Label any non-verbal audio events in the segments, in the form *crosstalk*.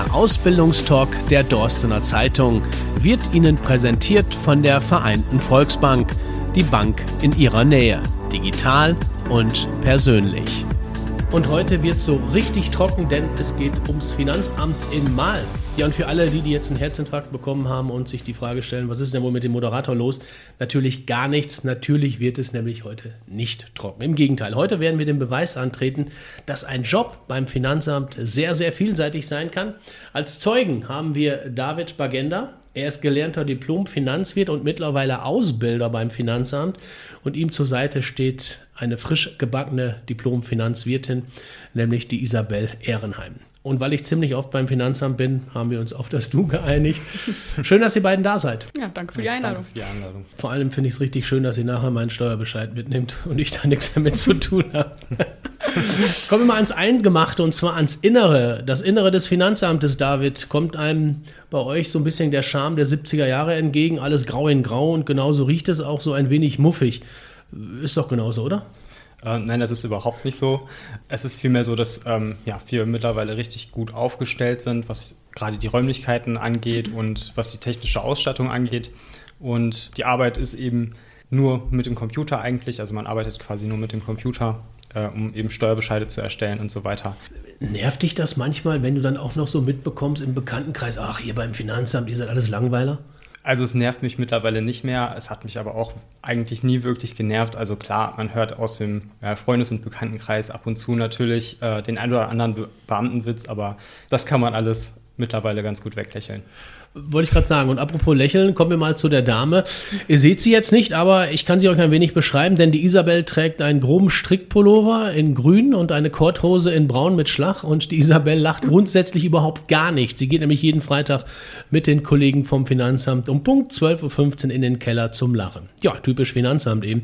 Der Ausbildungstalk der Dorstener Zeitung wird Ihnen präsentiert von der Vereinten Volksbank, die Bank in Ihrer Nähe, digital und persönlich. Und heute wird so richtig trocken, denn es geht ums Finanzamt in Mal. Ja, und für alle, die, die jetzt einen Herzinfarkt bekommen haben und sich die Frage stellen, was ist denn wohl mit dem Moderator los? Natürlich gar nichts. Natürlich wird es nämlich heute nicht trocken. Im Gegenteil, heute werden wir den Beweis antreten, dass ein Job beim Finanzamt sehr, sehr vielseitig sein kann. Als Zeugen haben wir David Bagenda. Er ist gelernter Diplom-Finanzwirt und mittlerweile Ausbilder beim Finanzamt. Und ihm zur Seite steht eine frisch gebackene Diplom-Finanzwirtin, nämlich die Isabel Ehrenheim. Und weil ich ziemlich oft beim Finanzamt bin, haben wir uns auf das Du geeinigt. Schön, dass ihr beiden da seid. Ja, danke für die Einladung. Danke für die Einladung. Vor allem finde ich es richtig schön, dass ihr nachher meinen Steuerbescheid mitnimmt und ich da nichts damit zu tun habe. *laughs* Kommen wir mal ans Eingemachte und zwar ans Innere. Das Innere des Finanzamtes, David, kommt einem bei euch so ein bisschen der Charme der 70er Jahre entgegen. Alles grau in grau und genauso riecht es auch so ein wenig muffig. Ist doch genauso, oder? Äh, nein, das ist überhaupt nicht so. Es ist vielmehr so, dass ähm, ja, wir mittlerweile richtig gut aufgestellt sind, was gerade die Räumlichkeiten angeht und was die technische Ausstattung angeht. Und die Arbeit ist eben nur mit dem Computer eigentlich, also man arbeitet quasi nur mit dem Computer, äh, um eben Steuerbescheide zu erstellen und so weiter. Nervt dich das manchmal, wenn du dann auch noch so mitbekommst im Bekanntenkreis, ach, ihr beim Finanzamt, ihr seid alles Langweiler? Also es nervt mich mittlerweile nicht mehr. Es hat mich aber auch eigentlich nie wirklich genervt. Also klar, man hört aus dem Freundes- und Bekanntenkreis ab und zu natürlich äh, den ein oder anderen Be Beamtenwitz, aber das kann man alles mittlerweile ganz gut weglächeln. Wollte ich gerade sagen. Und apropos Lächeln, kommen wir mal zu der Dame. Ihr seht sie jetzt nicht, aber ich kann sie euch ein wenig beschreiben, denn die Isabel trägt einen groben Strickpullover in grün und eine Korthose in braun mit Schlag. Und die Isabel lacht grundsätzlich überhaupt gar nicht. Sie geht nämlich jeden Freitag mit den Kollegen vom Finanzamt um Punkt 12.15 Uhr in den Keller zum Lachen. Ja, typisch Finanzamt eben.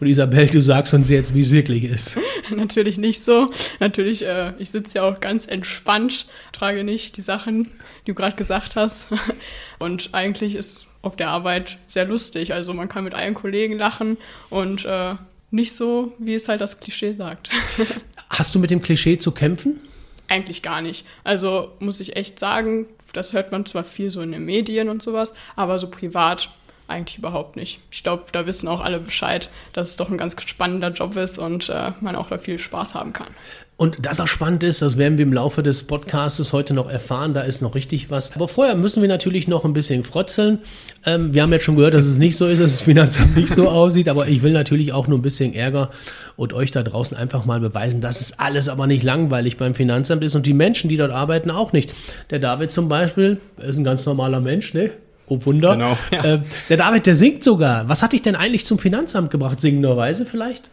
Und Isabel, du sagst uns jetzt, wie es wirklich ist. *laughs* Natürlich nicht so. Natürlich, äh, ich sitze ja auch ganz entspannt, trage nicht die Sachen, die du gerade gesagt hast. *laughs* Und eigentlich ist auf der Arbeit sehr lustig. Also man kann mit allen Kollegen lachen und äh, nicht so, wie es halt das Klischee sagt. *laughs* Hast du mit dem Klischee zu kämpfen? Eigentlich gar nicht. Also muss ich echt sagen, das hört man zwar viel so in den Medien und sowas, aber so privat eigentlich überhaupt nicht. Ich glaube, da wissen auch alle Bescheid, dass es doch ein ganz spannender Job ist und äh, man auch da viel Spaß haben kann. Und dass er spannend ist, das werden wir im Laufe des Podcasts heute noch erfahren. Da ist noch richtig was. Aber vorher müssen wir natürlich noch ein bisschen frotzeln. Ähm, wir haben jetzt schon gehört, dass es nicht so ist, dass das Finanzamt nicht so aussieht. Aber ich will natürlich auch nur ein bisschen Ärger und euch da draußen einfach mal beweisen, dass es alles aber nicht langweilig beim Finanzamt ist und die Menschen, die dort arbeiten, auch nicht. Der David zum Beispiel ist ein ganz normaler Mensch, ne? Oh Wunder. Genau, *laughs* ja. äh, der David, der singt sogar. Was hat dich denn eigentlich zum Finanzamt gebracht? Singenderweise vielleicht?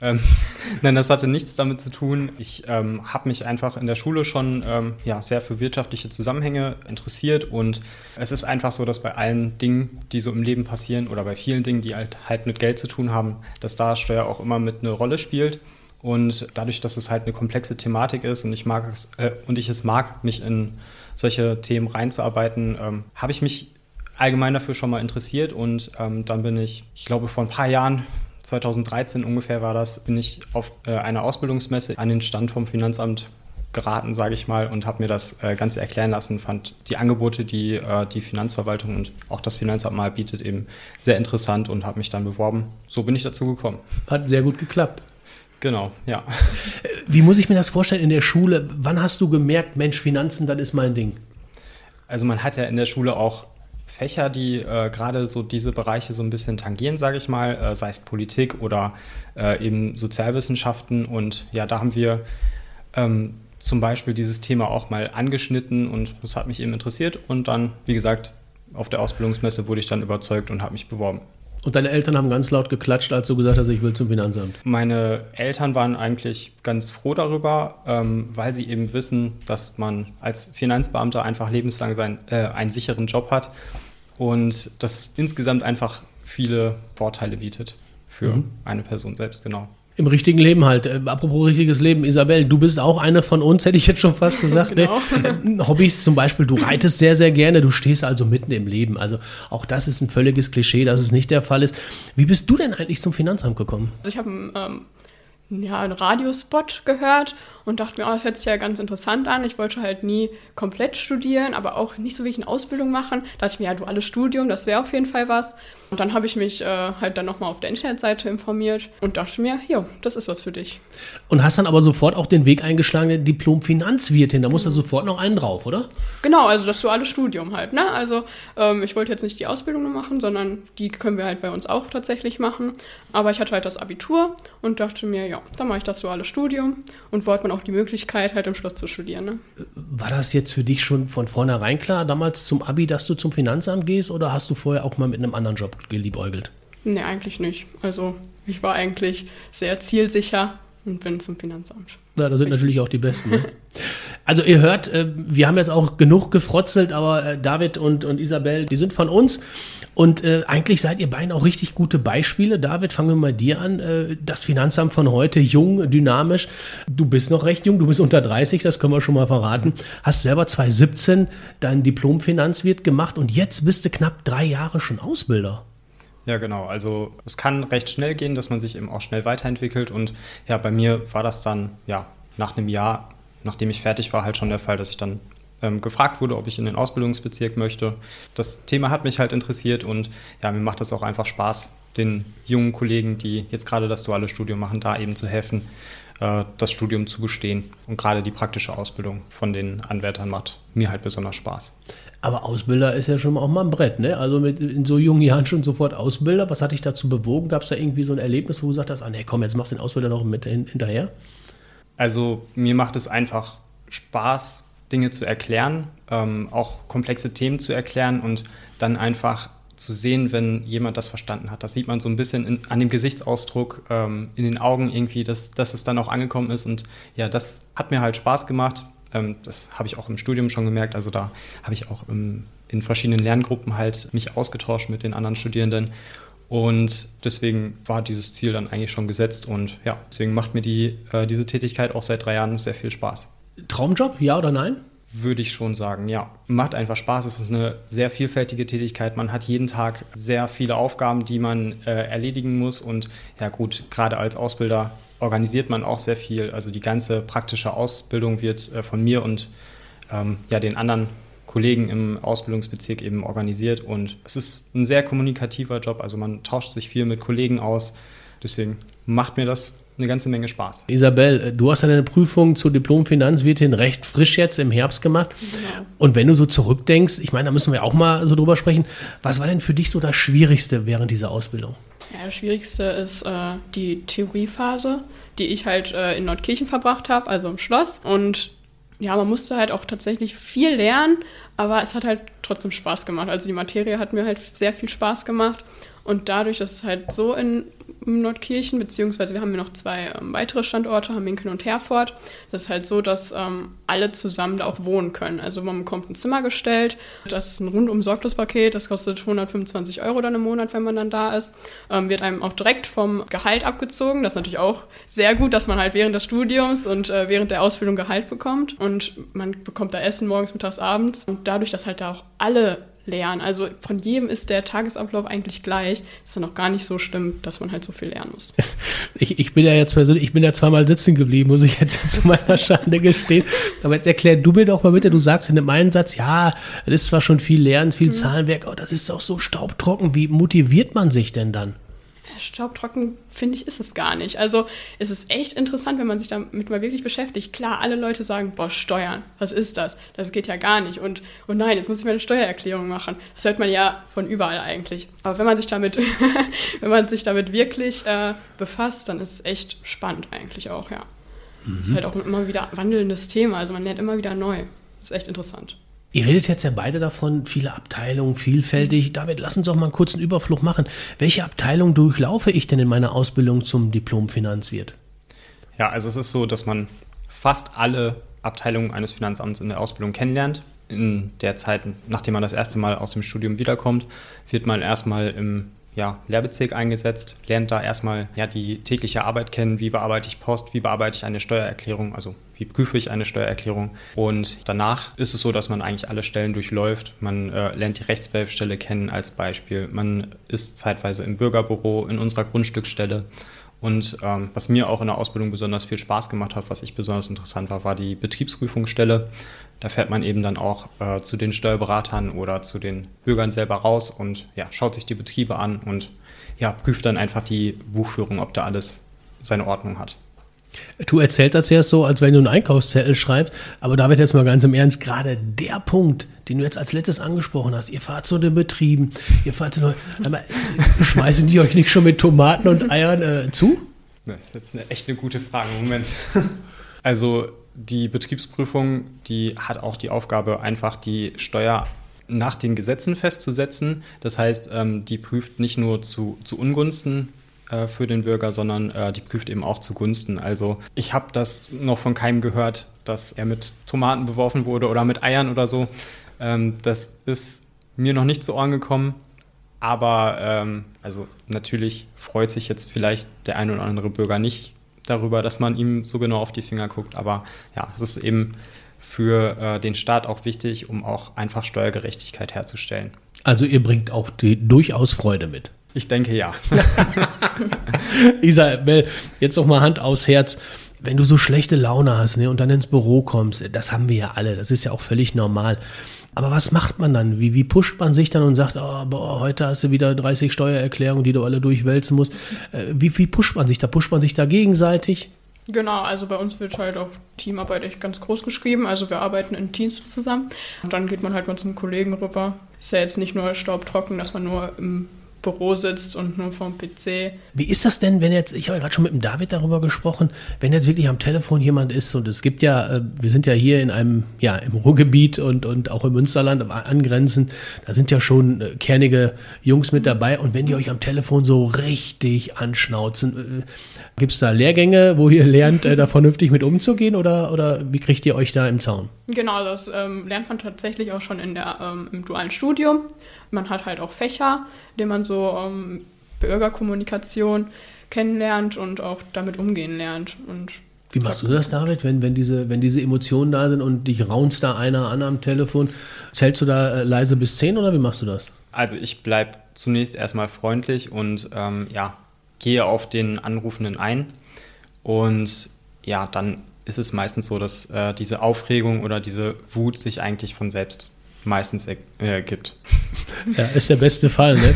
Ähm, *laughs* nein, das hatte nichts damit zu tun. Ich ähm, habe mich einfach in der Schule schon ähm, ja, sehr für wirtschaftliche Zusammenhänge interessiert und es ist einfach so, dass bei allen Dingen, die so im Leben passieren oder bei vielen Dingen, die halt, halt mit Geld zu tun haben, dass da Steuer auch immer mit eine Rolle spielt. Und dadurch, dass es halt eine komplexe Thematik ist und ich mag es, äh, und ich es mag, mich in solche Themen reinzuarbeiten, ähm, habe ich mich allgemein dafür schon mal interessiert und ähm, dann bin ich, ich glaube vor ein paar Jahren, 2013 ungefähr war das, bin ich auf äh, einer Ausbildungsmesse an den Stand vom Finanzamt geraten, sage ich mal, und habe mir das äh, Ganze erklären lassen, fand die Angebote, die äh, die Finanzverwaltung und auch das Finanzamt mal bietet, eben sehr interessant und habe mich dann beworben. So bin ich dazu gekommen. Hat sehr gut geklappt. Genau, ja. Wie muss ich mir das vorstellen in der Schule? Wann hast du gemerkt, Mensch, Finanzen, das ist mein Ding? Also man hat ja in der Schule auch Fächer, die äh, gerade so diese Bereiche so ein bisschen tangieren, sage ich mal, äh, sei es Politik oder äh, eben Sozialwissenschaften. Und ja, da haben wir ähm, zum Beispiel dieses Thema auch mal angeschnitten und das hat mich eben interessiert. Und dann, wie gesagt, auf der Ausbildungsmesse wurde ich dann überzeugt und habe mich beworben. Und deine Eltern haben ganz laut geklatscht, als du gesagt hast, ich will zum Finanzamt. Meine Eltern waren eigentlich ganz froh darüber, ähm, weil sie eben wissen, dass man als Finanzbeamter einfach lebenslang sein, äh, einen sicheren Job hat und das insgesamt einfach viele Vorteile bietet für mhm. eine Person selbst, genau. Im richtigen Leben halt. Äh, apropos richtiges Leben, Isabel, du bist auch eine von uns, *laughs* hätte ich jetzt schon fast gesagt. Ne? genau. äh, Hobbys zum Beispiel, du reitest sehr, sehr gerne, du stehst also mitten im Leben. Also auch das ist ein völliges Klischee, dass es nicht der Fall ist. Wie bist du denn eigentlich zum Finanzamt gekommen? Also ich habe ähm, ja, einen Radiospot gehört und dachte mir, oh, das hört sich ja ganz interessant an. Ich wollte halt nie komplett studieren, aber auch nicht so wirklich eine Ausbildung machen. Da dachte ich mir, ja, duales Studium, das wäre auf jeden Fall was. Und dann habe ich mich äh, halt dann nochmal auf der Internetseite informiert und dachte mir, ja, das ist was für dich. Und hast dann aber sofort auch den Weg eingeschlagen, der Diplom-Finanzwirtin. Da muss da sofort noch einen drauf, oder? Genau, also das duale Studium halt. Ne? Also ähm, ich wollte jetzt nicht die Ausbildung nur machen, sondern die können wir halt bei uns auch tatsächlich machen. Aber ich hatte halt das Abitur und dachte mir, ja, dann mache ich das duale Studium und wollte man auch die Möglichkeit, halt im Schloss zu studieren. Ne? War das jetzt für dich schon von vornherein klar, damals zum Abi, dass du zum Finanzamt gehst oder hast du vorher auch mal mit einem anderen Job geliebäugelt? Nee, eigentlich nicht. Also ich war eigentlich sehr zielsicher und bin zum Finanzamt. Ja, da sind natürlich auch die Besten. Ne? Also ihr hört, äh, wir haben jetzt auch genug gefrotzelt, aber äh, David und, und Isabel, die sind von uns. Und äh, eigentlich seid ihr beiden auch richtig gute Beispiele. David, fangen wir mal dir an. Äh, das Finanzamt von heute, jung, dynamisch. Du bist noch recht jung, du bist unter 30, das können wir schon mal verraten. Hast selber 2017 dein Diplom-Finanzwirt gemacht und jetzt bist du knapp drei Jahre schon Ausbilder. Ja, genau. Also es kann recht schnell gehen, dass man sich eben auch schnell weiterentwickelt. Und ja, bei mir war das dann ja nach einem Jahr, nachdem ich fertig war, halt schon der Fall, dass ich dann ähm, gefragt wurde, ob ich in den Ausbildungsbezirk möchte. Das Thema hat mich halt interessiert und ja, mir macht es auch einfach Spaß, den jungen Kollegen, die jetzt gerade das duale Studium machen, da eben zu helfen, äh, das Studium zu bestehen. Und gerade die praktische Ausbildung von den Anwärtern macht mir halt besonders Spaß. Aber Ausbilder ist ja schon auch mal ein Brett, ne? Also mit in so jungen Jahren schon sofort Ausbilder. Was hat dich dazu bewogen? Gab es da irgendwie so ein Erlebnis, wo du gesagt hast, ah nee, komm, jetzt machst du den Ausbilder noch mit hinterher? Also mir macht es einfach Spaß, Dinge zu erklären, ähm, auch komplexe Themen zu erklären und dann einfach zu sehen, wenn jemand das verstanden hat. Das sieht man so ein bisschen in, an dem Gesichtsausdruck, ähm, in den Augen irgendwie, dass, dass es dann auch angekommen ist. Und ja, das hat mir halt Spaß gemacht. Ähm, das habe ich auch im Studium schon gemerkt. Also da habe ich auch im, in verschiedenen Lerngruppen halt mich ausgetauscht mit den anderen Studierenden. Und deswegen war dieses Ziel dann eigentlich schon gesetzt. Und ja, deswegen macht mir die, äh, diese Tätigkeit auch seit drei Jahren sehr viel Spaß. Traumjob, ja oder nein? Würde ich schon sagen, ja. Macht einfach Spaß. Es ist eine sehr vielfältige Tätigkeit. Man hat jeden Tag sehr viele Aufgaben, die man äh, erledigen muss. Und ja gut, gerade als Ausbilder organisiert man auch sehr viel. Also die ganze praktische Ausbildung wird äh, von mir und ähm, ja, den anderen Kollegen im Ausbildungsbezirk eben organisiert. Und es ist ein sehr kommunikativer Job. Also man tauscht sich viel mit Kollegen aus. Deswegen macht mir das eine ganze Menge Spaß. Isabel, äh, du hast ja deine Prüfung zur Diplom-Finanzwirtin recht frisch jetzt im Herbst gemacht. Genau. Und wenn du so zurückdenkst, ich meine, da müssen wir auch mal so drüber sprechen, was war denn für dich so das Schwierigste während dieser Ausbildung? Ja, das Schwierigste ist äh, die Theoriephase, die ich halt äh, in Nordkirchen verbracht habe, also im Schloss. Und ja, man musste halt auch tatsächlich viel lernen, aber es hat halt trotzdem Spaß gemacht. Also die Materie hat mir halt sehr viel Spaß gemacht. Und dadurch, dass es halt so in Nordkirchen, beziehungsweise wir haben ja noch zwei ähm, weitere Standorte, Hamminkeln und Herford. Das ist halt so, dass ähm, alle zusammen da auch wohnen können. Also man bekommt ein Zimmer gestellt, das ist ein rundum Sorglospaket, das kostet 125 Euro dann im Monat, wenn man dann da ist. Ähm, wird einem auch direkt vom Gehalt abgezogen. Das ist natürlich auch sehr gut, dass man halt während des Studiums und äh, während der Ausbildung Gehalt bekommt. Und man bekommt da Essen morgens, mittags, abends. Und dadurch, dass halt da auch alle lernen. Also von jedem ist der Tagesablauf eigentlich gleich. Ist dann auch gar nicht so schlimm, dass man halt so viel lernen muss. *laughs* Ich, ich bin ja jetzt persönlich, ich bin ja zweimal sitzen geblieben, muss ich jetzt *laughs* zu meiner Schande gestehen. Aber jetzt erklär du mir doch mal bitte, du sagst in einem Satz, ja, das ist zwar schon viel Lernen, viel mhm. Zahlenwerk, aber das ist auch so staubtrocken. Wie motiviert man sich denn dann? Staubtrocken, finde ich, ist es gar nicht. Also es ist echt interessant, wenn man sich damit mal wirklich beschäftigt. Klar, alle Leute sagen, boah, Steuern, was ist das? Das geht ja gar nicht. Und, oh nein, jetzt muss ich meine Steuererklärung machen. Das hört man ja von überall eigentlich. Aber wenn man sich damit, *laughs* wenn man sich damit wirklich äh, befasst, dann ist es echt spannend eigentlich auch, ja. Mhm. ist halt auch ein immer wieder wandelndes Thema. Also man lernt immer wieder neu. Das ist echt interessant. Ihr redet jetzt ja beide davon, viele Abteilungen, vielfältig. David, lass uns doch mal einen kurzen Überflug machen. Welche Abteilung durchlaufe ich denn in meiner Ausbildung zum Diplom-Finanzwirt? Ja, also es ist so, dass man fast alle Abteilungen eines Finanzamts in der Ausbildung kennenlernt. In der Zeit, nachdem man das erste Mal aus dem Studium wiederkommt, wird man erstmal im ja, Lehrbezirk eingesetzt, lernt da erstmal ja, die tägliche Arbeit kennen, wie bearbeite ich Post, wie bearbeite ich eine Steuererklärung, also wie prüfe ich eine Steuererklärung. Und danach ist es so, dass man eigentlich alle Stellen durchläuft. Man äh, lernt die Rechtsbehelfsstelle kennen als Beispiel. Man ist zeitweise im Bürgerbüro, in unserer Grundstücksstelle Und ähm, was mir auch in der Ausbildung besonders viel Spaß gemacht hat, was ich besonders interessant war, war die Betriebsprüfungsstelle. Da fährt man eben dann auch äh, zu den Steuerberatern oder zu den Bürgern selber raus und ja, schaut sich die Betriebe an und ja, prüft dann einfach die Buchführung, ob da alles seine Ordnung hat. Du erzählst das ja so, als wenn du einen Einkaufszettel schreibst, aber da wird jetzt mal ganz im Ernst, gerade der Punkt, den du jetzt als letztes angesprochen hast, ihr fahrt zu den Betrieben, ihr fahrt zu aber *laughs* schmeißen die euch nicht schon mit Tomaten und Eiern äh, zu? Das ist jetzt eine, echt eine gute Frage. Moment. *laughs* Also die Betriebsprüfung, die hat auch die Aufgabe, einfach die Steuer nach den Gesetzen festzusetzen. Das heißt, ähm, die prüft nicht nur zu, zu Ungunsten äh, für den Bürger, sondern äh, die prüft eben auch zugunsten. Also ich habe das noch von keinem gehört, dass er mit Tomaten beworfen wurde oder mit Eiern oder so. Ähm, das ist mir noch nicht zu Ohren gekommen. Aber ähm, also natürlich freut sich jetzt vielleicht der ein oder andere Bürger nicht darüber, dass man ihm so genau auf die Finger guckt. Aber ja, es ist eben für äh, den Staat auch wichtig, um auch einfach Steuergerechtigkeit herzustellen. Also ihr bringt auch die, durchaus Freude mit. Ich denke ja. *laughs* Isabel, jetzt noch mal Hand aufs Herz. Wenn du so schlechte Laune hast ne, und dann ins Büro kommst, das haben wir ja alle, das ist ja auch völlig normal. Aber was macht man dann? Wie, wie pusht man sich dann und sagt, oh, boah, heute hast du wieder 30 Steuererklärungen, die du alle durchwälzen musst? Äh, wie, wie pusht man sich da? Pusht man sich da gegenseitig? Genau, also bei uns wird halt auch Teamarbeit echt ganz groß geschrieben. Also wir arbeiten in Teams zusammen. Und dann geht man halt mal zum Kollegen rüber. Ist ja jetzt nicht nur staubtrocken, dass man nur im Büro sitzt und nur vom PC. Wie ist das denn, wenn jetzt, ich habe ja gerade schon mit dem David darüber gesprochen, wenn jetzt wirklich am Telefon jemand ist und es gibt ja, äh, wir sind ja hier in einem, ja, im Ruhrgebiet und, und auch im Münsterland angrenzend, da sind ja schon äh, kernige Jungs mit dabei und wenn die euch am Telefon so richtig anschnauzen, äh, gibt es da Lehrgänge, wo ihr lernt, da vernünftig mit umzugehen oder, oder wie kriegt ihr euch da im Zaun? Genau, das ähm, lernt man tatsächlich auch schon in der, ähm, im dualen Studium. Man hat halt auch Fächer, in denen man so ähm, Bürgerkommunikation kennenlernt und auch damit umgehen lernt. Und wie machst du das, David, wenn, wenn, diese, wenn diese Emotionen da sind und dich raunst da einer an am Telefon? Zählst du da äh, leise bis zehn oder wie machst du das? Also ich bleibe zunächst erstmal freundlich und ähm, ja, gehe auf den Anrufenden ein. Und ja, dann ist es meistens so, dass äh, diese Aufregung oder diese Wut sich eigentlich von selbst meistens äh, gibt. Ja, ist der beste Fall. Ne?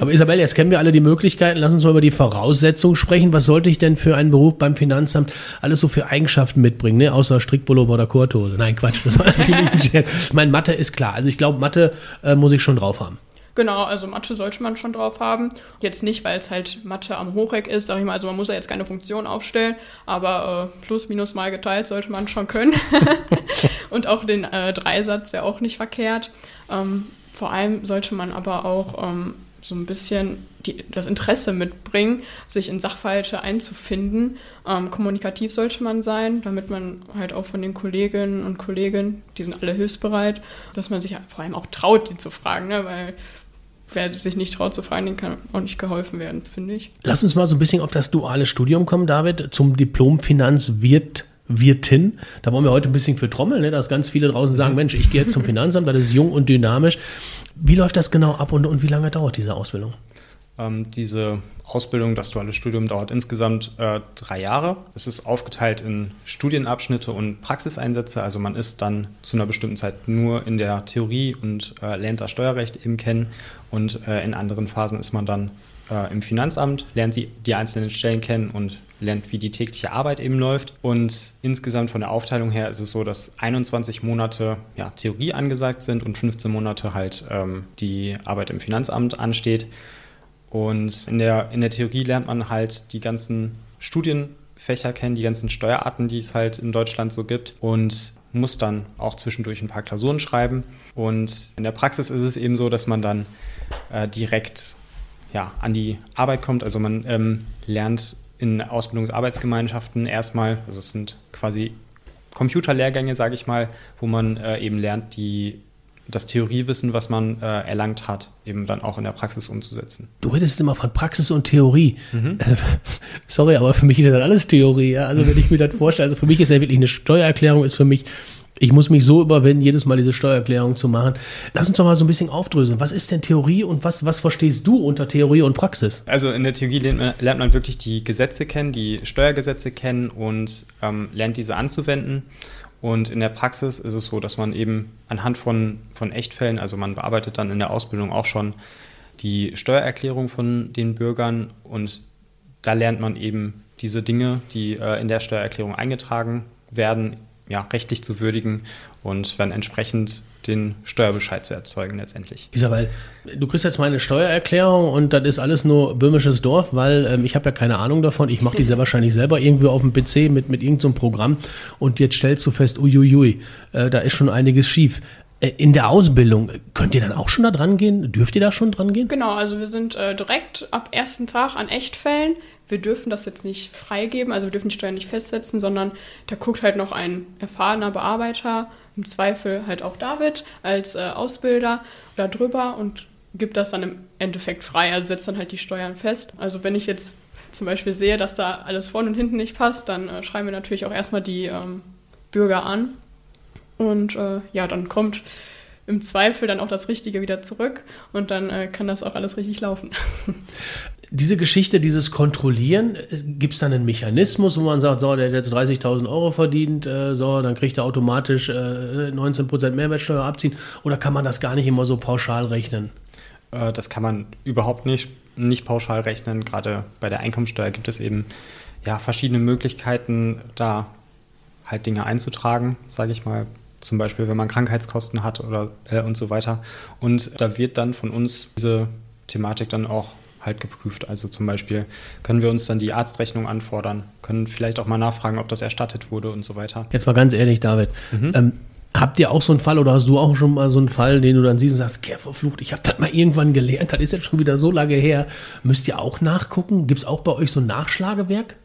Aber Isabel, jetzt kennen wir alle die Möglichkeiten. Lass uns mal über die Voraussetzungen sprechen. Was sollte ich denn für einen Beruf beim Finanzamt alles so für Eigenschaften mitbringen, ne? außer Strickpullover oder Kurthose? Nein, Quatsch, das war *laughs* natürlich nicht. Mein Mathe ist klar. Also ich glaube, Mathe äh, muss ich schon drauf haben. Genau, also Mathe sollte man schon drauf haben. Jetzt nicht, weil es halt Mathe am Hochreck ist, sag ich mal, also man muss ja jetzt keine Funktion aufstellen, aber äh, plus, minus mal geteilt sollte man schon können. *laughs* Und auch den äh, Dreisatz wäre auch nicht verkehrt. Ähm, vor allem sollte man aber auch ähm, so ein bisschen die, das Interesse mitbringen, sich in Sachverhalte einzufinden. Ähm, kommunikativ sollte man sein, damit man halt auch von den Kolleginnen und Kollegen, die sind alle hilfsbereit, dass man sich vor allem auch traut, die zu fragen, ne? weil wer sich nicht traut zu fragen, den kann auch nicht geholfen werden, finde ich. Lass uns mal so ein bisschen auf das duale Studium kommen, David, zum Diplom Finanzwirt. Wirtin. Da wollen wir heute ein bisschen für trommeln, ne? dass ganz viele draußen sagen, Mensch, ich gehe jetzt zum Finanzamt, das ist jung und dynamisch. Wie läuft das genau ab und, und wie lange dauert diese Ausbildung? Ähm, diese Ausbildung, das duale Studium dauert insgesamt äh, drei Jahre. Es ist aufgeteilt in Studienabschnitte und Praxiseinsätze. Also man ist dann zu einer bestimmten Zeit nur in der Theorie und äh, lernt das Steuerrecht eben kennen und äh, in anderen Phasen ist man dann äh, im Finanzamt, lernt sie die einzelnen Stellen kennen und lernt, wie die tägliche Arbeit eben läuft. Und insgesamt von der Aufteilung her ist es so, dass 21 Monate ja, Theorie angesagt sind und 15 Monate halt ähm, die Arbeit im Finanzamt ansteht. Und in der, in der Theorie lernt man halt die ganzen Studienfächer kennen, die ganzen Steuerarten, die es halt in Deutschland so gibt. Und muss dann auch zwischendurch ein paar Klausuren schreiben. Und in der Praxis ist es eben so, dass man dann äh, direkt ja, an die Arbeit kommt. Also man ähm, lernt in Ausbildungsarbeitsgemeinschaften erstmal, also es sind quasi Computerlehrgänge, sage ich mal, wo man äh, eben lernt, die das Theoriewissen, was man äh, erlangt hat, eben dann auch in der Praxis umzusetzen. Du redest immer von Praxis und Theorie. Mhm. Äh, *laughs* sorry, aber für mich ist das alles Theorie. Ja? Also wenn ich mir das vorstelle, also für mich ist ja wirklich eine Steuererklärung ist für mich Ich muss mich so überwinden, jedes Mal diese Steuererklärung zu machen. Lass uns doch mal so ein bisschen aufdröseln. Was ist denn Theorie und was, was verstehst du unter Theorie und Praxis? Also in der Theorie lernt man, lernt man wirklich die Gesetze kennen, die Steuergesetze kennen und ähm, lernt diese anzuwenden. Und in der Praxis ist es so, dass man eben anhand von, von Echtfällen, also man bearbeitet dann in der Ausbildung auch schon die Steuererklärung von den Bürgern und da lernt man eben diese Dinge, die äh, in der Steuererklärung eingetragen werden, ja, rechtlich zu würdigen und dann entsprechend den Steuerbescheid zu erzeugen letztendlich. Isabel, du kriegst jetzt meine Steuererklärung und das ist alles nur böhmisches Dorf, weil ähm, ich habe ja keine Ahnung davon. Ich mache die sehr *laughs* wahrscheinlich selber irgendwie auf dem PC mit, mit irgendeinem so Programm und jetzt stellst du fest, uiuiui, äh, da ist schon einiges schief. Äh, in der Ausbildung, könnt ihr dann auch schon da dran gehen? Dürft ihr da schon dran gehen? Genau, also wir sind äh, direkt ab ersten Tag an Echtfällen wir dürfen das jetzt nicht freigeben, also wir dürfen die Steuern nicht festsetzen, sondern da guckt halt noch ein erfahrener Bearbeiter, im Zweifel halt auch David als äh, Ausbilder da drüber und gibt das dann im Endeffekt frei, also setzt dann halt die Steuern fest. Also wenn ich jetzt zum Beispiel sehe, dass da alles vorne und hinten nicht passt, dann äh, schreiben wir natürlich auch erstmal die ähm, Bürger an und äh, ja, dann kommt im Zweifel dann auch das Richtige wieder zurück und dann äh, kann das auch alles richtig laufen. *laughs* diese Geschichte, dieses Kontrollieren, gibt es dann einen Mechanismus, wo man sagt, so, der hat jetzt 30.000 Euro verdient, äh, so, dann kriegt er automatisch äh, 19% Mehrwertsteuer abziehen? Oder kann man das gar nicht immer so pauschal rechnen? Äh, das kann man überhaupt nicht, nicht pauschal rechnen. Gerade bei der Einkommensteuer gibt es eben ja, verschiedene Möglichkeiten, da halt Dinge einzutragen, sage ich mal. Zum Beispiel, wenn man Krankheitskosten hat oder äh, und so weiter. Und da wird dann von uns diese Thematik dann auch halt geprüft. Also zum Beispiel können wir uns dann die Arztrechnung anfordern, können vielleicht auch mal nachfragen, ob das erstattet wurde und so weiter. Jetzt mal ganz ehrlich, David. Mhm. Ähm, Habt ihr auch so einen Fall oder hast du auch schon mal so einen Fall, den du dann siehst und sagst, Kerl verflucht, ich habe das mal irgendwann gelernt, das ist jetzt schon wieder so lange her. Müsst ihr auch nachgucken? Gibt es auch bei euch so ein Nachschlagewerk?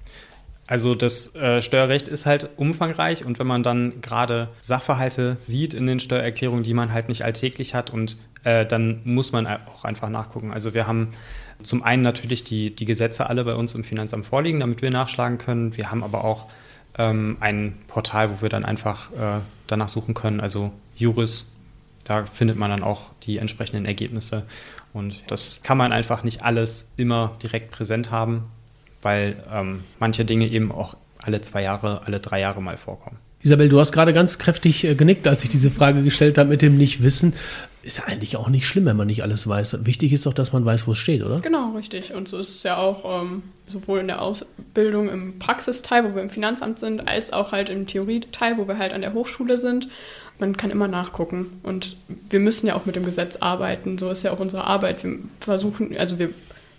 Also das äh, Steuerrecht ist halt umfangreich und wenn man dann gerade Sachverhalte sieht in den Steuererklärungen, die man halt nicht alltäglich hat und äh, dann muss man auch einfach nachgucken. Also wir haben zum einen natürlich die, die Gesetze alle bei uns im Finanzamt vorliegen, damit wir nachschlagen können. Wir haben aber auch ähm, ein Portal, wo wir dann einfach äh, danach suchen können, also Juris. Da findet man dann auch die entsprechenden Ergebnisse. Und das kann man einfach nicht alles immer direkt präsent haben, weil ähm, manche Dinge eben auch alle zwei Jahre, alle drei Jahre mal vorkommen. Isabel, du hast gerade ganz kräftig äh, genickt, als ich diese Frage gestellt habe mit dem Nichtwissen. Ist ja eigentlich auch nicht schlimm, wenn man nicht alles weiß. Wichtig ist doch, dass man weiß, wo es steht, oder? Genau, richtig. Und so ist es ja auch ähm, sowohl in der Ausbildung im Praxisteil, wo wir im Finanzamt sind, als auch halt im Theorieteil, wo wir halt an der Hochschule sind. Man kann immer nachgucken. Und wir müssen ja auch mit dem Gesetz arbeiten. So ist ja auch unsere Arbeit. Wir versuchen, also wir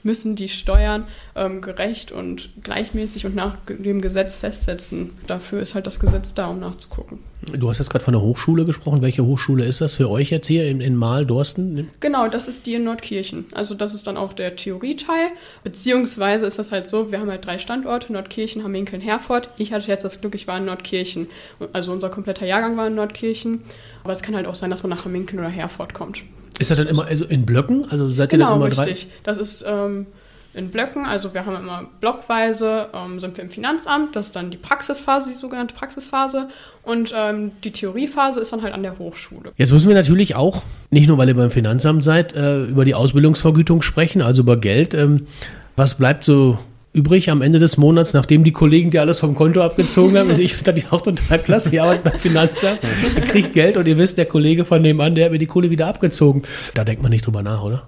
müssen die Steuern ähm, gerecht und gleichmäßig und nach dem Gesetz festsetzen. Dafür ist halt das Gesetz da, um nachzugucken. Du hast jetzt gerade von der Hochschule gesprochen. Welche Hochschule ist das für euch jetzt hier in, in Mahl-Dorsten? Genau, das ist die in Nordkirchen. Also das ist dann auch der Theorieteil. Beziehungsweise ist das halt so, wir haben halt drei Standorte, Nordkirchen, Hamminkeln, Herford. Ich hatte jetzt das Glück, ich war in Nordkirchen. Also unser kompletter Jahrgang war in Nordkirchen. Aber es kann halt auch sein, dass man nach Hamminkeln oder Herford kommt. Ist das dann immer also in Blöcken? Also seid ihr genau, dann immer drei? richtig. Das ist ähm, in Blöcken. Also wir haben immer blockweise, ähm, sind wir im Finanzamt. Das ist dann die Praxisphase, die sogenannte Praxisphase. Und ähm, die Theoriephase ist dann halt an der Hochschule. Jetzt müssen wir natürlich auch, nicht nur weil ihr beim Finanzamt seid, äh, über die Ausbildungsvergütung sprechen, also über Geld. Ähm, was bleibt so übrig am Ende des Monats, nachdem die Kollegen dir alles vom Konto abgezogen haben. Also ich finde das auch total klasse. Ihr arbeitet beim Finanzamt, ihr kriegt Geld und ihr wisst, der Kollege von nebenan, der hat mir die Kohle wieder abgezogen. Da denkt man nicht drüber nach, oder?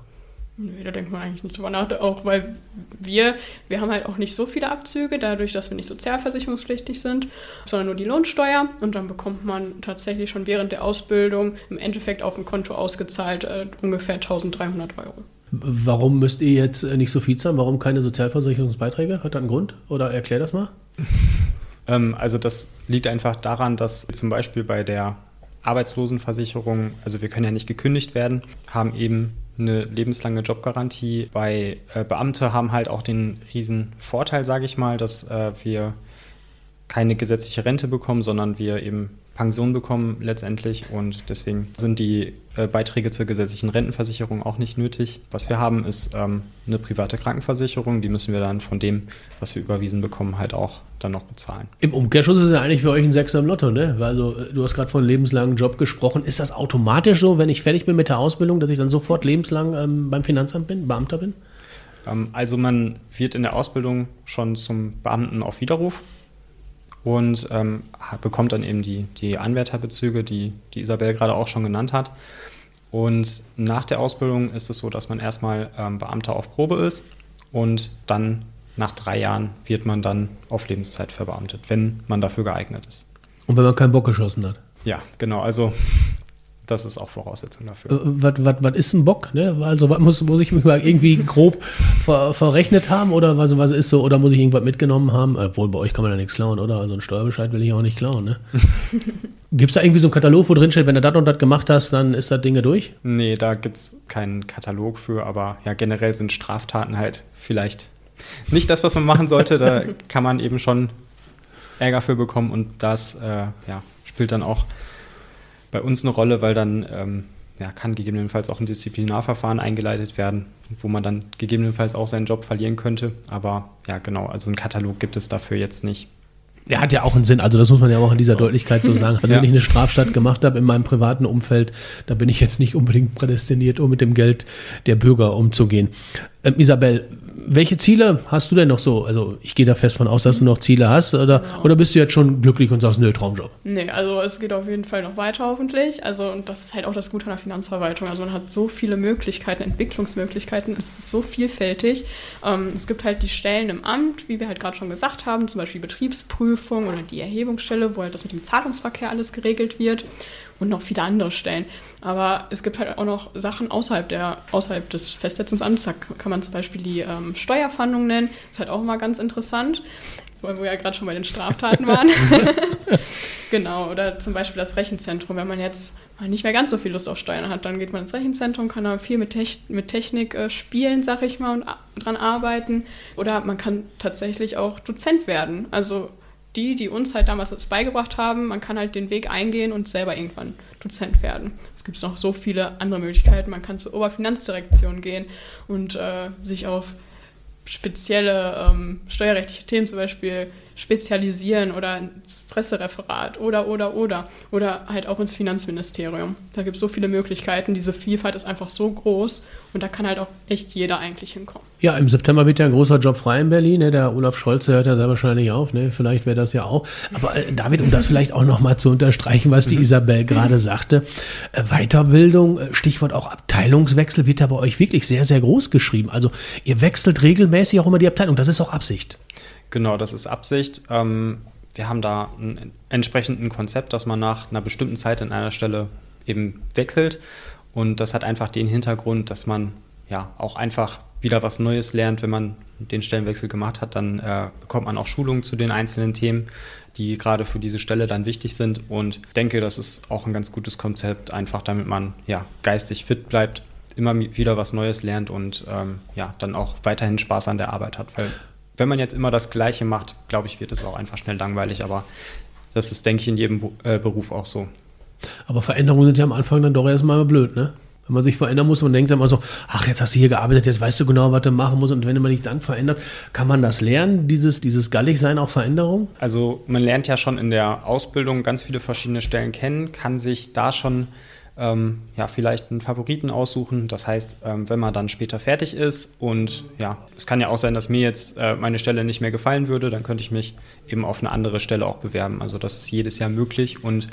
Nee, da denkt man eigentlich nicht drüber nach, auch weil wir, wir haben halt auch nicht so viele Abzüge, dadurch, dass wir nicht sozialversicherungspflichtig sind, sondern nur die Lohnsteuer und dann bekommt man tatsächlich schon während der Ausbildung im Endeffekt auf dem Konto ausgezahlt äh, ungefähr 1300 Euro. Warum müsst ihr jetzt nicht so viel zahlen? Warum keine Sozialversicherungsbeiträge? Hat da einen Grund? Oder erklär das mal. *laughs* ähm, also das liegt einfach daran, dass zum Beispiel bei der Arbeitslosenversicherung, also wir können ja nicht gekündigt werden, haben eben eine lebenslange Jobgarantie. Bei äh, Beamte haben halt auch den riesen Vorteil, sage ich mal, dass äh, wir keine gesetzliche Rente bekommen, sondern wir eben Pension bekommen letztendlich und deswegen sind die äh, Beiträge zur gesetzlichen Rentenversicherung auch nicht nötig. Was wir haben, ist ähm, eine private Krankenversicherung, die müssen wir dann von dem, was wir überwiesen bekommen, halt auch dann noch bezahlen. Im Umkehrschluss ist es ja eigentlich für euch ein Sechser im Lotto, ne? Also du hast gerade von lebenslangen Job gesprochen. Ist das automatisch so, wenn ich fertig bin mit der Ausbildung, dass ich dann sofort lebenslang ähm, beim Finanzamt bin, Beamter bin? Ähm, also man wird in der Ausbildung schon zum Beamten auf Widerruf und ähm, bekommt dann eben die, die Anwärterbezüge, die, die Isabel gerade auch schon genannt hat. Und nach der Ausbildung ist es so, dass man erstmal ähm, Beamter auf Probe ist und dann nach drei Jahren wird man dann auf Lebenszeit verbeamtet, wenn man dafür geeignet ist. Und wenn man keinen Bock geschossen hat? Ja, genau. Also das ist auch Voraussetzung dafür. Äh, was ist ein Bock? Ne? Also muss, muss ich mich mal irgendwie grob ver, verrechnet haben oder was, was ist so, oder muss ich irgendwas mitgenommen haben? Obwohl bei euch kann man ja nichts klauen, oder? Also einen Steuerbescheid will ich auch nicht klauen, ne? *laughs* gibt es da irgendwie so einen Katalog, wo drin steht, wenn du das und das gemacht hast, dann ist das Dinge durch? Nee, da gibt es keinen Katalog für, aber ja, generell sind Straftaten halt vielleicht nicht das, was man machen sollte. Da *laughs* kann man eben schon Ärger für bekommen und das äh, ja, spielt dann auch bei uns eine Rolle, weil dann ähm, ja, kann gegebenenfalls auch ein Disziplinarverfahren eingeleitet werden, wo man dann gegebenenfalls auch seinen Job verlieren könnte. Aber ja, genau, also einen Katalog gibt es dafür jetzt nicht. Der hat ja auch einen Sinn, also das muss man ja auch in dieser Deutlichkeit so sagen. Also ja. wenn ich eine Straftat gemacht habe in meinem privaten Umfeld, da bin ich jetzt nicht unbedingt prädestiniert, um mit dem Geld der Bürger umzugehen. Ähm, Isabel, welche Ziele hast du denn noch so? Also ich gehe da fest von aus, dass du noch Ziele hast oder, genau. oder bist du jetzt schon glücklich und sagst, nö, Traumjob? Nee, also es geht auf jeden Fall noch weiter hoffentlich. Also und das ist halt auch das Gute an der Finanzverwaltung. Also man hat so viele Möglichkeiten, Entwicklungsmöglichkeiten, es ist so vielfältig. Ähm, es gibt halt die Stellen im Amt, wie wir halt gerade schon gesagt haben, zum Beispiel Betriebsprüfung oder die Erhebungsstelle, wo halt das mit dem Zahlungsverkehr alles geregelt wird und noch viele andere Stellen. Aber es gibt halt auch noch Sachen außerhalb, der, außerhalb des Festsetzungsamts. Da kann man zum Beispiel die ähm, Steuerfahndung nennen. Das ist halt auch immer ganz interessant, weil wir ja gerade schon bei den Straftaten *laughs* waren. *laughs* genau, oder zum Beispiel das Rechenzentrum. Wenn man jetzt mal nicht mehr ganz so viel Lust auf Steuern hat, dann geht man ins Rechenzentrum, kann da viel mit, Techn mit Technik äh, spielen, sag ich mal, und dran arbeiten. Oder man kann tatsächlich auch Dozent werden. Also die, die uns halt damals das beigebracht haben, man kann halt den Weg eingehen und selber irgendwann Dozent werden. Es gibt noch so viele andere Möglichkeiten. Man kann zur Oberfinanzdirektion gehen und äh, sich auf spezielle ähm, steuerrechtliche Themen zum Beispiel spezialisieren oder ins Pressereferat oder, oder, oder. Oder halt auch ins Finanzministerium. Da gibt es so viele Möglichkeiten. Diese Vielfalt ist einfach so groß und da kann halt auch echt jeder eigentlich hinkommen. Ja, im September wird ja ein großer Job frei in Berlin. Ne? Der Olaf Scholz hört ja sehr wahrscheinlich auf. Ne? Vielleicht wäre das ja auch. Aber äh, David, um das vielleicht auch nochmal zu unterstreichen, was die mhm. Isabel gerade sagte, äh, Weiterbildung, äh, Stichwort auch Abteilungswechsel, wird ja bei euch wirklich sehr, sehr groß geschrieben. Also ihr wechselt regelmäßig auch immer die Abteilung. Das ist auch Absicht. Genau, das ist Absicht. Ähm, wir haben da ein entsprechendes Konzept, dass man nach einer bestimmten Zeit in einer Stelle eben wechselt. Und das hat einfach den Hintergrund, dass man ja auch einfach wieder was Neues lernt. Wenn man den Stellenwechsel gemacht hat, dann äh, bekommt man auch Schulungen zu den einzelnen Themen, die gerade für diese Stelle dann wichtig sind. Und denke, das ist auch ein ganz gutes Konzept, einfach damit man ja geistig fit bleibt, immer wieder was Neues lernt und ähm, ja dann auch weiterhin Spaß an der Arbeit hat. Weil wenn man jetzt immer das Gleiche macht, glaube ich, wird es auch einfach schnell langweilig. Aber das ist, denke ich, in jedem äh, Beruf auch so. Aber Veränderungen sind ja am Anfang dann doch erstmal blöd, ne? Wenn man sich verändern muss, man denkt immer so, ach, jetzt hast du hier gearbeitet, jetzt weißt du genau, was du machen musst. Und wenn man dich dann verändert, kann man das lernen, dieses, dieses Galligsein auch Veränderung? Also man lernt ja schon in der Ausbildung ganz viele verschiedene Stellen kennen, kann sich da schon ähm, ja, vielleicht einen Favoriten aussuchen. Das heißt, ähm, wenn man dann später fertig ist und ja, es kann ja auch sein, dass mir jetzt äh, meine Stelle nicht mehr gefallen würde, dann könnte ich mich eben auf eine andere Stelle auch bewerben. Also das ist jedes Jahr möglich und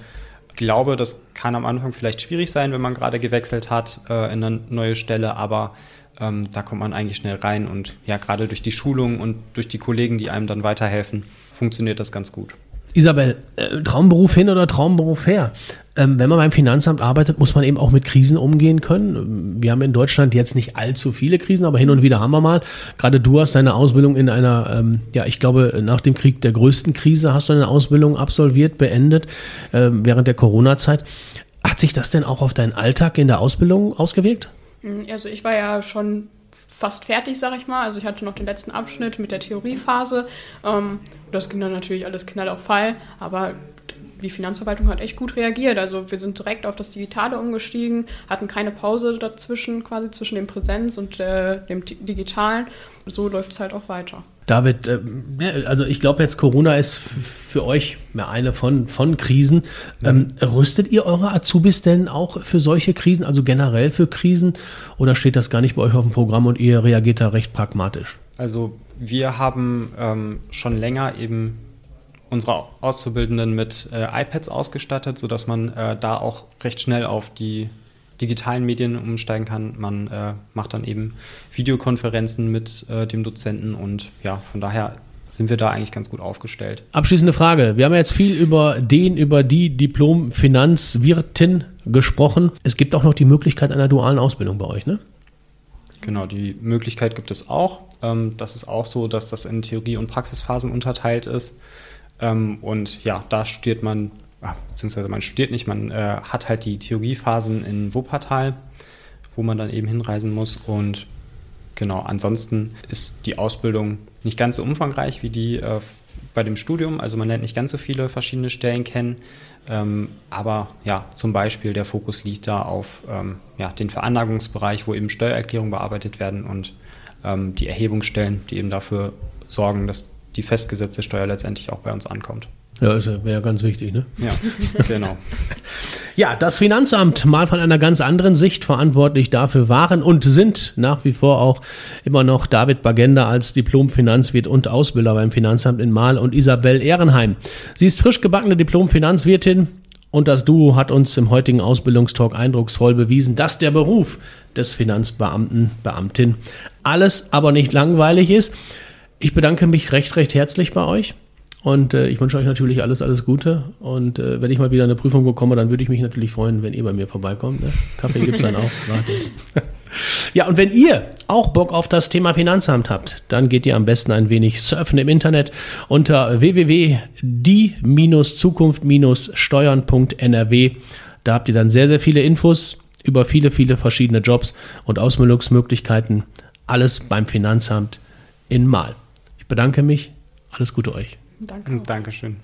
glaube, das kann am Anfang vielleicht schwierig sein, wenn man gerade gewechselt hat äh, in eine neue Stelle, aber ähm, da kommt man eigentlich schnell rein und ja, gerade durch die Schulung und durch die Kollegen, die einem dann weiterhelfen, funktioniert das ganz gut. Isabel, äh, Traumberuf hin oder Traumberuf her? Ähm, wenn man beim Finanzamt arbeitet, muss man eben auch mit Krisen umgehen können. Wir haben in Deutschland jetzt nicht allzu viele Krisen, aber hin und wieder haben wir mal. Gerade du hast deine Ausbildung in einer, ähm, ja, ich glaube, nach dem Krieg der größten Krise hast du eine Ausbildung absolviert, beendet, äh, während der Corona-Zeit. Hat sich das denn auch auf deinen Alltag in der Ausbildung ausgewirkt? Hm, also ich war ja schon fast fertig, sag ich mal. Also ich hatte noch den letzten Abschnitt mit der Theoriephase. Ähm, das ging dann natürlich alles knall auf Fall, aber die Finanzverwaltung hat echt gut reagiert. Also wir sind direkt auf das Digitale umgestiegen, hatten keine Pause dazwischen, quasi zwischen dem Präsenz und äh, dem Digitalen. So läuft es halt auch weiter. David, äh, also ich glaube jetzt Corona ist für euch mehr eine von, von Krisen. Ähm, rüstet ihr eure Azubis denn auch für solche Krisen, also generell für Krisen? Oder steht das gar nicht bei euch auf dem Programm und ihr reagiert da recht pragmatisch? Also wir haben ähm, schon länger eben unsere Auszubildenden mit äh, iPads ausgestattet, sodass man äh, da auch recht schnell auf die digitalen Medien umsteigen kann. Man äh, macht dann eben Videokonferenzen mit äh, dem Dozenten und ja, von daher sind wir da eigentlich ganz gut aufgestellt. Abschließende Frage. Wir haben jetzt viel über den, über die Diplom-Finanzwirtin gesprochen. Es gibt auch noch die Möglichkeit einer dualen Ausbildung bei euch, ne? Genau, die Möglichkeit gibt es auch. Ähm, das ist auch so, dass das in Theorie- und Praxisphasen unterteilt ist. Ähm, und ja, da studiert man, ah, beziehungsweise man studiert nicht, man äh, hat halt die Theoriephasen in Wuppertal, wo man dann eben hinreisen muss. Und genau, ansonsten ist die Ausbildung nicht ganz so umfangreich wie die äh, bei dem Studium. Also man lernt nicht ganz so viele verschiedene Stellen kennen. Ähm, aber ja, zum Beispiel der Fokus liegt da auf ähm, ja, den Veranlagungsbereich, wo eben Steuererklärungen bearbeitet werden und ähm, die Erhebungsstellen, die eben dafür sorgen, dass die festgesetzte Steuer letztendlich auch bei uns ankommt. Ja, ist ja, wäre ganz wichtig, ne? Ja, genau. *laughs* ja, das Finanzamt mal von einer ganz anderen Sicht verantwortlich dafür waren und sind nach wie vor auch immer noch David Bagenda als Diplom-Finanzwirt und Ausbilder beim Finanzamt in Mahl und Isabel Ehrenheim. Sie ist frisch gebackene Diplom-Finanzwirtin und das Duo hat uns im heutigen Ausbildungstalk eindrucksvoll bewiesen, dass der Beruf des Finanzbeamten, Beamtin alles aber nicht langweilig ist. Ich bedanke mich recht, recht herzlich bei euch. Und äh, ich wünsche euch natürlich alles, alles Gute. Und äh, wenn ich mal wieder eine Prüfung bekomme, dann würde ich mich natürlich freuen, wenn ihr bei mir vorbeikommt. Ne? Kaffee gibt es dann auch *laughs* ja, und wenn ihr auch Bock auf das Thema Finanzamt habt, dann geht ihr am besten ein wenig surfen im Internet unter www.die-zukunft-steuern.nrw. Da habt ihr dann sehr, sehr viele Infos über viele, viele verschiedene Jobs und Ausbildungsmöglichkeiten. Alles beim Finanzamt in Mal. Ich bedanke mich. Alles Gute euch. Danke. Dankeschön.